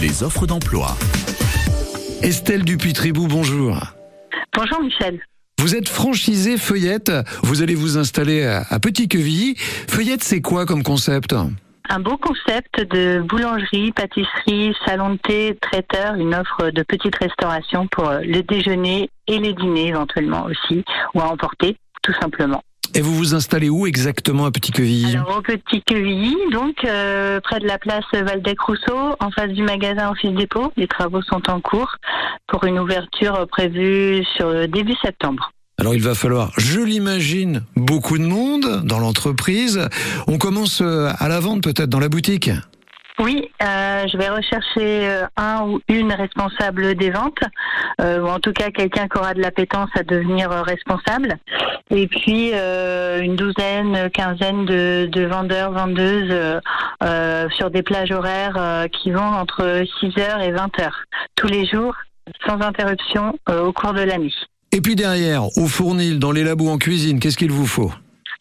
les offres d'emploi. Estelle Dupuy-Tribou, bonjour. Bonjour Michel. Vous êtes franchisée Feuillette. Vous allez vous installer à, à Petit-Quevilly. Feuillette, c'est quoi comme concept? Un beau concept de boulangerie, pâtisserie, salon de thé, traiteur, une offre de petite restauration pour le déjeuner et les dîners éventuellement aussi, ou à emporter, tout simplement. Et vous vous installez où exactement à Petit-Quevilly Alors au Petit Quevilly, donc euh, près de la place Valdec-Rousseau, en face du magasin Office Dépôt. Les travaux sont en cours pour une ouverture prévue sur début septembre. Alors il va falloir, je l'imagine, beaucoup de monde dans l'entreprise. On commence euh, à la vente peut-être dans la boutique? Oui, euh, je vais rechercher euh, un ou une responsable des ventes, euh, ou en tout cas quelqu'un qui aura de l'appétence à devenir responsable. Et puis une douzaine, quinzaine de, de vendeurs, vendeuses sur des plages horaires qui vont entre 6h et 20h tous les jours, sans interruption, au cours de la nuit. Et puis derrière, au fournil, dans les labos en cuisine, qu'est-ce qu'il vous faut?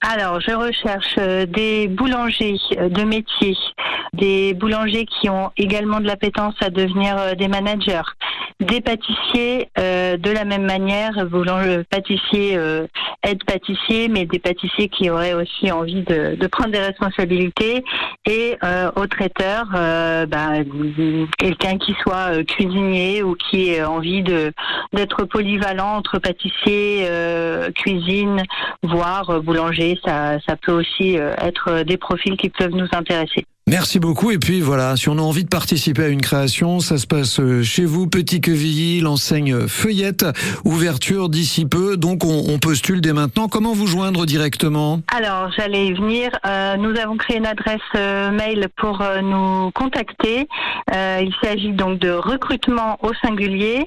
Alors, je recherche euh, des boulangers euh, de métier, des boulangers qui ont également de l'appétence à devenir euh, des managers, des pâtissiers euh, de la même manière, boulanger, pâtissier, euh, aide pâtissier, mais des pâtissiers qui auraient aussi envie de, prendre des responsabilités, et euh, aux traiteurs, euh, bah, quelqu'un qui soit euh, cuisinier ou qui ait envie de d'être polyvalent entre pâtissier, euh, cuisine, voire euh, boulanger. Ça, peut aussi euh, être des profils qui peuvent nous intéresser. Merci beaucoup. Et puis voilà, si on a envie de participer à une création, ça se passe euh, chez vous, Petit Quevilly, l'enseigne Feuillette, ouverture d'ici peu. Donc on, on postule dès maintenant. Comment vous joindre directement? Alors, j'allais y venir. Euh, nous avons créé une adresse euh, mail pour nous contacter. Il s'agit donc de recrutement au singulier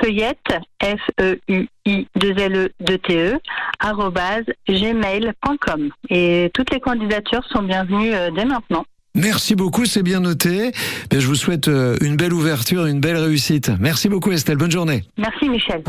feuillette f e u i 2 l e 2 t e gmail.com et toutes les candidatures sont bienvenues euh, dès maintenant. Merci beaucoup, c'est bien noté. Ben, je vous souhaite euh, une belle ouverture, une belle réussite. Merci beaucoup Estelle, bonne journée. Merci Michel.